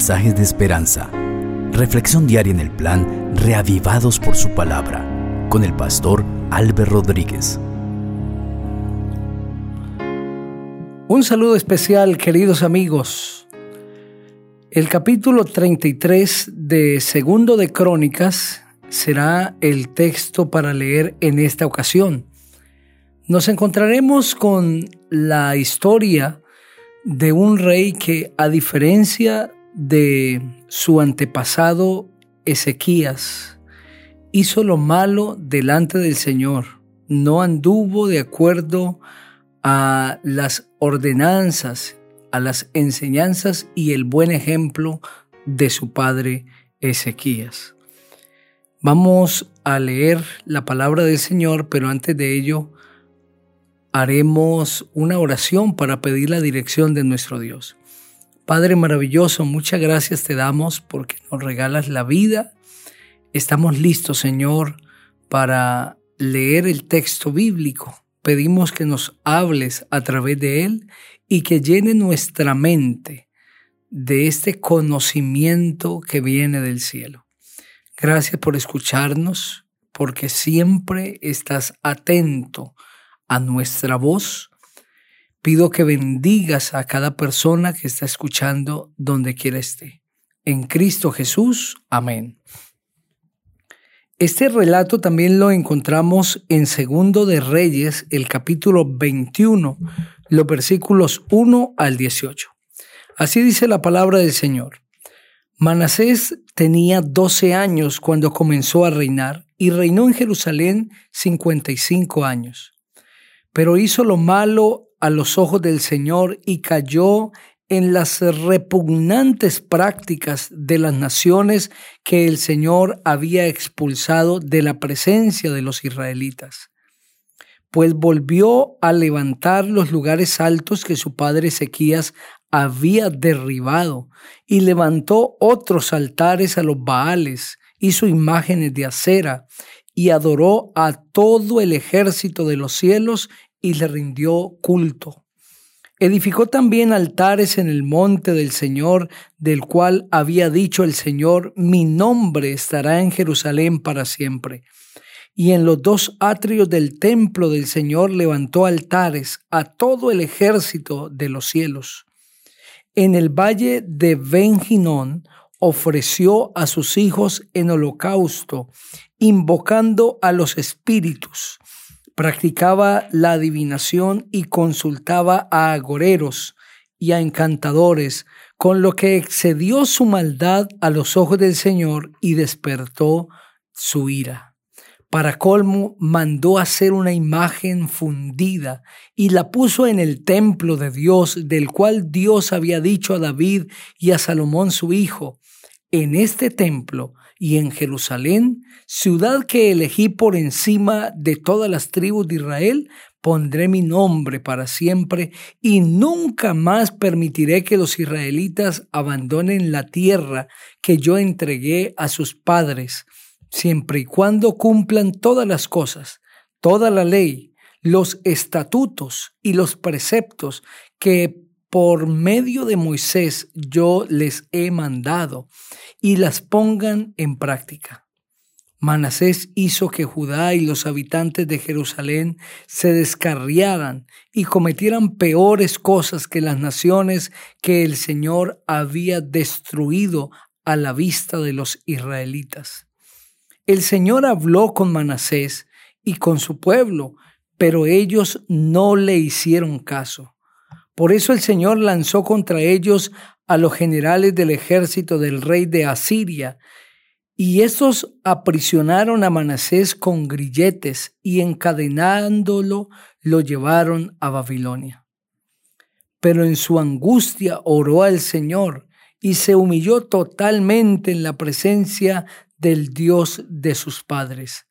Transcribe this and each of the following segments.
mensajes de esperanza. Reflexión diaria en el plan Reavivados por su palabra con el pastor Álvaro Rodríguez. Un saludo especial, queridos amigos. El capítulo 33 de Segundo de Crónicas será el texto para leer en esta ocasión. Nos encontraremos con la historia de un rey que, a diferencia de su antepasado Ezequías, hizo lo malo delante del Señor, no anduvo de acuerdo a las ordenanzas, a las enseñanzas y el buen ejemplo de su padre Ezequías. Vamos a leer la palabra del Señor, pero antes de ello haremos una oración para pedir la dirección de nuestro Dios. Padre maravilloso, muchas gracias te damos porque nos regalas la vida. Estamos listos, Señor, para leer el texto bíblico pedimos que nos hables a través de Él y que llene nuestra mente de este conocimiento que viene del cielo. Gracias por escucharnos, porque siempre estás atento a nuestra voz. Pido que bendigas a cada persona que está escuchando donde quiera esté. En Cristo Jesús. Amén. Este relato también lo encontramos en Segundo de Reyes, el capítulo 21, los versículos 1 al 18. Así dice la palabra del Señor. Manasés tenía 12 años cuando comenzó a reinar y reinó en Jerusalén 55 años. Pero hizo lo malo a los ojos del Señor y cayó en las repugnantes prácticas de las naciones que el Señor había expulsado de la presencia de los israelitas. Pues volvió a levantar los lugares altos que su padre Ezequías había derribado y levantó otros altares a los Baales, hizo imágenes de acera y adoró a todo el ejército de los cielos y le rindió culto. Edificó también altares en el monte del Señor, del cual había dicho el Señor, mi nombre estará en Jerusalén para siempre. Y en los dos atrios del templo del Señor levantó altares a todo el ejército de los cielos. En el valle de Benjinón ofreció a sus hijos en holocausto, invocando a los espíritus practicaba la adivinación y consultaba a agoreros y a encantadores, con lo que excedió su maldad a los ojos del Señor y despertó su ira. Para colmo, mandó hacer una imagen fundida y la puso en el templo de Dios, del cual Dios había dicho a David y a Salomón su hijo, en este templo y en Jerusalén, ciudad que elegí por encima de todas las tribus de Israel, pondré mi nombre para siempre y nunca más permitiré que los israelitas abandonen la tierra que yo entregué a sus padres, siempre y cuando cumplan todas las cosas, toda la ley, los estatutos y los preceptos que por medio de Moisés yo les he mandado y las pongan en práctica. Manasés hizo que Judá y los habitantes de Jerusalén se descarriaran y cometieran peores cosas que las naciones que el Señor había destruido a la vista de los israelitas. El Señor habló con Manasés y con su pueblo, pero ellos no le hicieron caso. Por eso el Señor lanzó contra ellos a los generales del ejército del rey de Asiria, y estos aprisionaron a Manasés con grilletes y encadenándolo lo llevaron a Babilonia. Pero en su angustia oró al Señor y se humilló totalmente en la presencia del Dios de sus padres.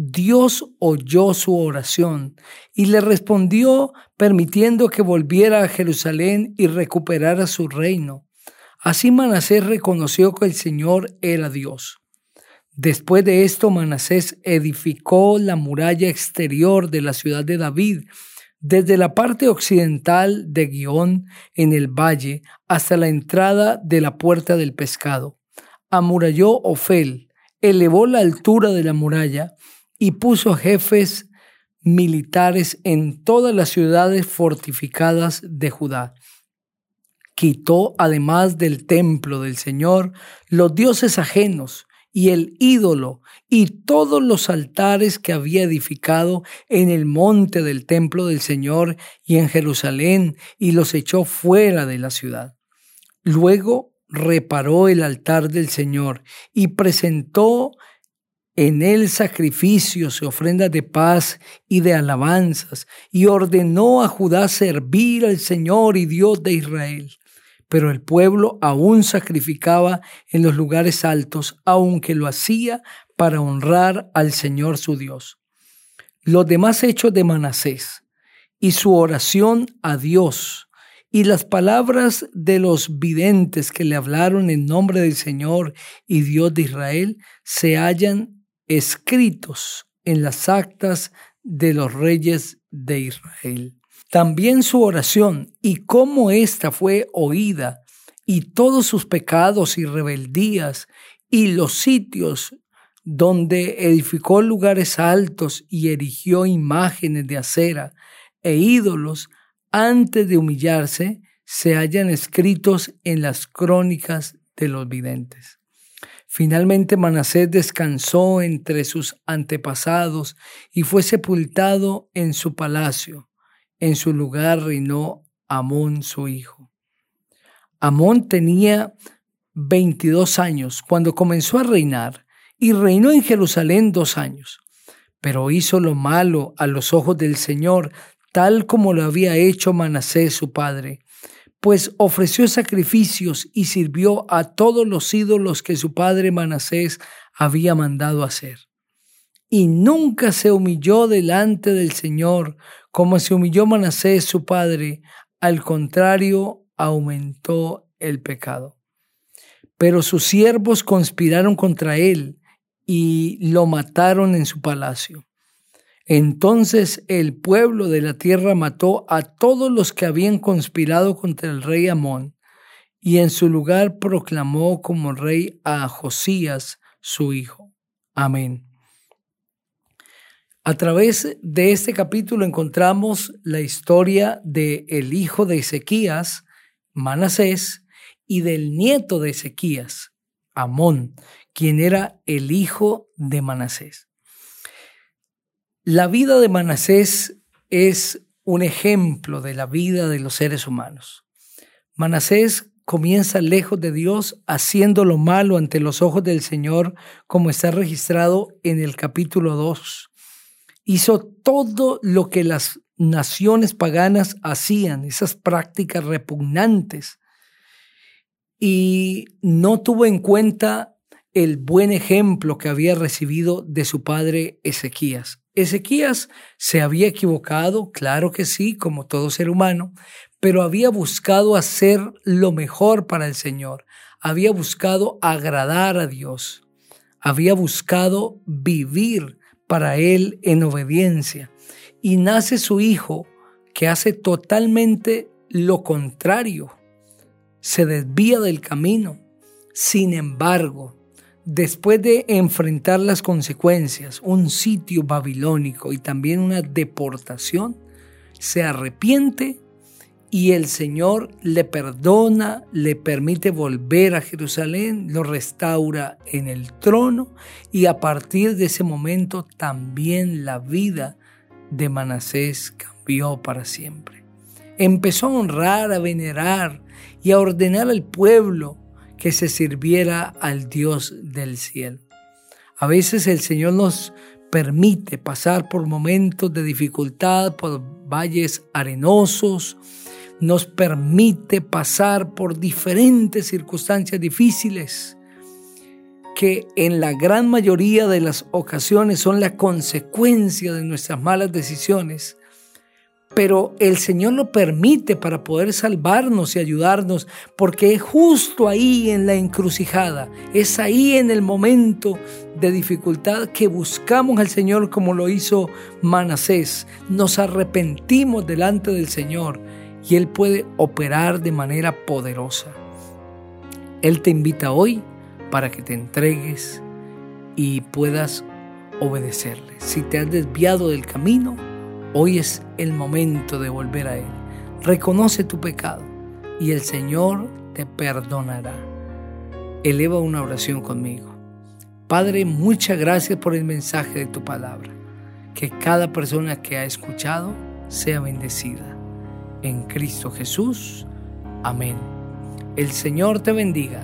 Dios oyó su oración y le respondió permitiendo que volviera a Jerusalén y recuperara su reino. Así Manasés reconoció que el Señor era Dios. Después de esto, Manasés edificó la muralla exterior de la ciudad de David, desde la parte occidental de Guión en el valle hasta la entrada de la puerta del pescado. Amuralló Ofel, elevó la altura de la muralla y puso jefes militares en todas las ciudades fortificadas de Judá. Quitó además del templo del Señor los dioses ajenos y el ídolo y todos los altares que había edificado en el monte del templo del Señor y en Jerusalén y los echó fuera de la ciudad. Luego reparó el altar del Señor y presentó en él sacrificios y ofrendas de paz y de alabanzas, y ordenó a Judá servir al Señor y Dios de Israel. Pero el pueblo aún sacrificaba en los lugares altos, aunque lo hacía para honrar al Señor su Dios. Los demás hechos de Manasés y su oración a Dios y las palabras de los videntes que le hablaron en nombre del Señor y Dios de Israel se hallan escritos en las actas de los reyes de Israel. También su oración y cómo ésta fue oída y todos sus pecados y rebeldías y los sitios donde edificó lugares altos y erigió imágenes de acera e ídolos antes de humillarse, se hallan escritos en las crónicas de los videntes. Finalmente Manasés descansó entre sus antepasados y fue sepultado en su palacio. En su lugar reinó Amón su hijo. Amón tenía 22 años cuando comenzó a reinar y reinó en Jerusalén dos años, pero hizo lo malo a los ojos del Señor, tal como lo había hecho Manasés su padre pues ofreció sacrificios y sirvió a todos los ídolos que su padre Manasés había mandado hacer. Y nunca se humilló delante del Señor como se humilló Manasés su padre, al contrario, aumentó el pecado. Pero sus siervos conspiraron contra él y lo mataron en su palacio. Entonces el pueblo de la tierra mató a todos los que habían conspirado contra el rey Amón, y en su lugar proclamó como rey a Josías, su hijo. Amén. A través de este capítulo encontramos la historia de el hijo de Ezequías, Manasés, y del nieto de Ezequías, Amón, quien era el hijo de Manasés. La vida de Manasés es un ejemplo de la vida de los seres humanos. Manasés comienza lejos de Dios, haciendo lo malo ante los ojos del Señor, como está registrado en el capítulo 2. Hizo todo lo que las naciones paganas hacían, esas prácticas repugnantes, y no tuvo en cuenta el buen ejemplo que había recibido de su padre Ezequías. Ezequías se había equivocado, claro que sí, como todo ser humano, pero había buscado hacer lo mejor para el Señor, había buscado agradar a Dios, había buscado vivir para Él en obediencia. Y nace su hijo que hace totalmente lo contrario, se desvía del camino. Sin embargo, después de enfrentar las consecuencias, un sitio babilónico y también una deportación, se arrepiente y el Señor le perdona, le permite volver a Jerusalén, lo restaura en el trono y a partir de ese momento también la vida de Manasés cambió para siempre. Empezó a honrar, a venerar y a ordenar al pueblo que se sirviera al Dios del cielo. A veces el Señor nos permite pasar por momentos de dificultad, por valles arenosos, nos permite pasar por diferentes circunstancias difíciles que en la gran mayoría de las ocasiones son la consecuencia de nuestras malas decisiones, pero el Señor lo permite para poder salvarnos y ayudarnos, porque es justo ahí en la encrucijada, es ahí en el momento de dificultad que buscamos al Señor como lo hizo Manasés, nos arrepentimos delante del Señor y Él puede operar de manera poderosa. Él te invita hoy para que te entregues y puedas obedecerle. Si te has desviado del camino, Hoy es el momento de volver a Él. Reconoce tu pecado y el Señor te perdonará. Eleva una oración conmigo. Padre, muchas gracias por el mensaje de tu palabra. Que cada persona que ha escuchado sea bendecida. En Cristo Jesús. Amén. El Señor te bendiga.